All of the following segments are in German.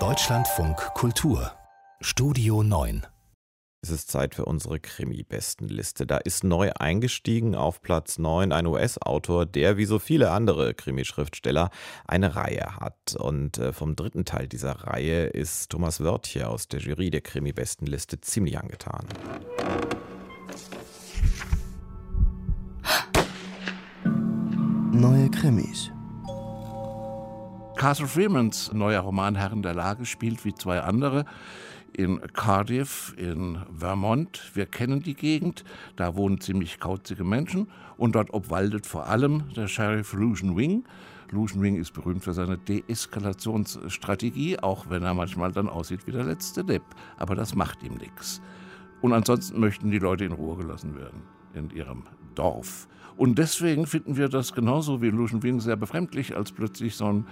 Deutschlandfunk Kultur Studio 9 es ist Zeit für unsere Krimi-Bestenliste. Da ist neu eingestiegen auf Platz 9 ein US-Autor, der wie so viele andere Krimischriftsteller eine Reihe hat. Und äh, vom dritten Teil dieser Reihe ist Thomas Wörtje aus der Jury der Krimi-Bestenliste ziemlich angetan. Neue Krimis. Castle Freemans neuer Roman Herren der Lage spielt wie zwei andere in Cardiff in Vermont. Wir kennen die Gegend, da wohnen ziemlich kauzige Menschen und dort obwaldet vor allem der Sheriff Lucian Wing. Lucian Wing ist berühmt für seine Deeskalationsstrategie, auch wenn er manchmal dann aussieht wie der letzte Depp. Aber das macht ihm nichts. Und ansonsten möchten die Leute in Ruhe gelassen werden in ihrem Dorf. Und deswegen finden wir das genauso wie Lucian Wing sehr befremdlich, als plötzlich so ein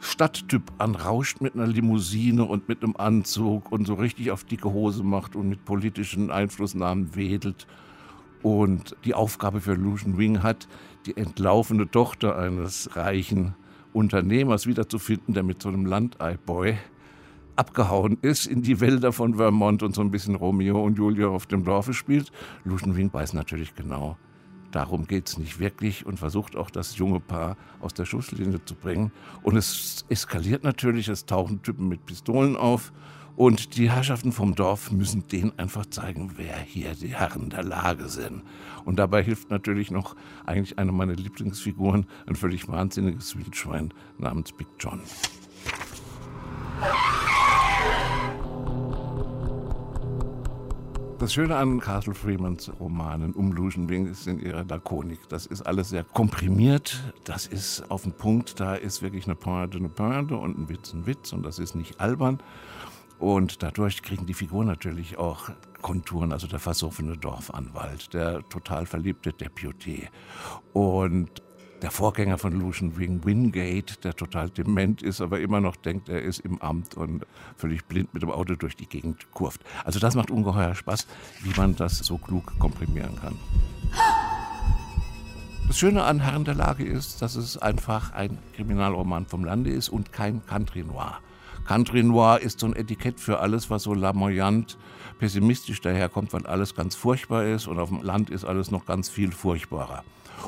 Stadttyp anrauscht mit einer Limousine und mit einem Anzug und so richtig auf dicke Hose macht und mit politischen Einflussnahmen wedelt. Und die Aufgabe für Lucian Wing hat, die entlaufene Tochter eines reichen Unternehmers wiederzufinden, der mit so einem Landei-Boy abgehauen ist in die Wälder von Vermont und so ein bisschen Romeo und Julia auf dem Dorfe spielt. Lucian Wing weiß natürlich genau, Darum geht es nicht wirklich und versucht auch das junge Paar aus der Schusslinie zu bringen. Und es eskaliert natürlich, es tauchen Typen mit Pistolen auf. Und die Herrschaften vom Dorf müssen denen einfach zeigen, wer hier die Herren der Lage sind. Und dabei hilft natürlich noch eigentlich eine meiner Lieblingsfiguren, ein völlig wahnsinniges Wildschwein namens Big John. Das Schöne an Castle Freemans Romanen um Lugenwing ist in ihrer Lakonik. Das ist alles sehr komprimiert, das ist auf den Punkt, da ist wirklich eine Pointe, eine Pointe und ein Witz, ein Witz und das ist nicht albern. Und dadurch kriegen die Figuren natürlich auch Konturen, also der versoffene Dorfanwalt, der total verliebte Deputy und der Vorgänger von Lucian Wing, Wingate, der total dement ist, aber immer noch denkt, er ist im Amt und völlig blind mit dem Auto durch die Gegend kurft. Also das macht ungeheuer Spaß, wie man das so klug komprimieren kann. Das Schöne an Herren der Lage ist, dass es einfach ein Kriminalroman vom Lande ist und kein Country Noir. Country Noir ist so ein Etikett für alles, was so lamoyant, pessimistisch daherkommt, weil alles ganz furchtbar ist und auf dem Land ist alles noch ganz viel furchtbarer.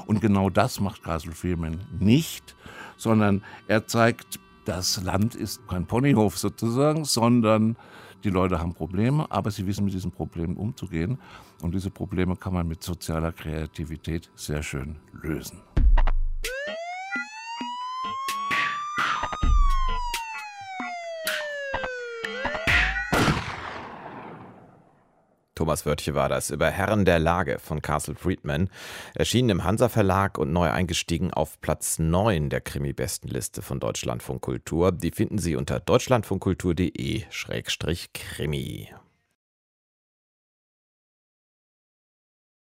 Und genau das macht Castle Freeman nicht, sondern er zeigt, das Land ist kein Ponyhof sozusagen, sondern die Leute haben Probleme, aber sie wissen mit diesen Problemen umzugehen. Und diese Probleme kann man mit sozialer Kreativität sehr schön lösen. Thomas Wörtje war das über Herren der Lage von Castle Friedman, erschienen im Hansa Verlag und neu eingestiegen auf Platz 9 der Krimi-Bestenliste von Deutschlandfunk Kultur. Die finden Sie unter deutschlandfunkkultur.de-krimi.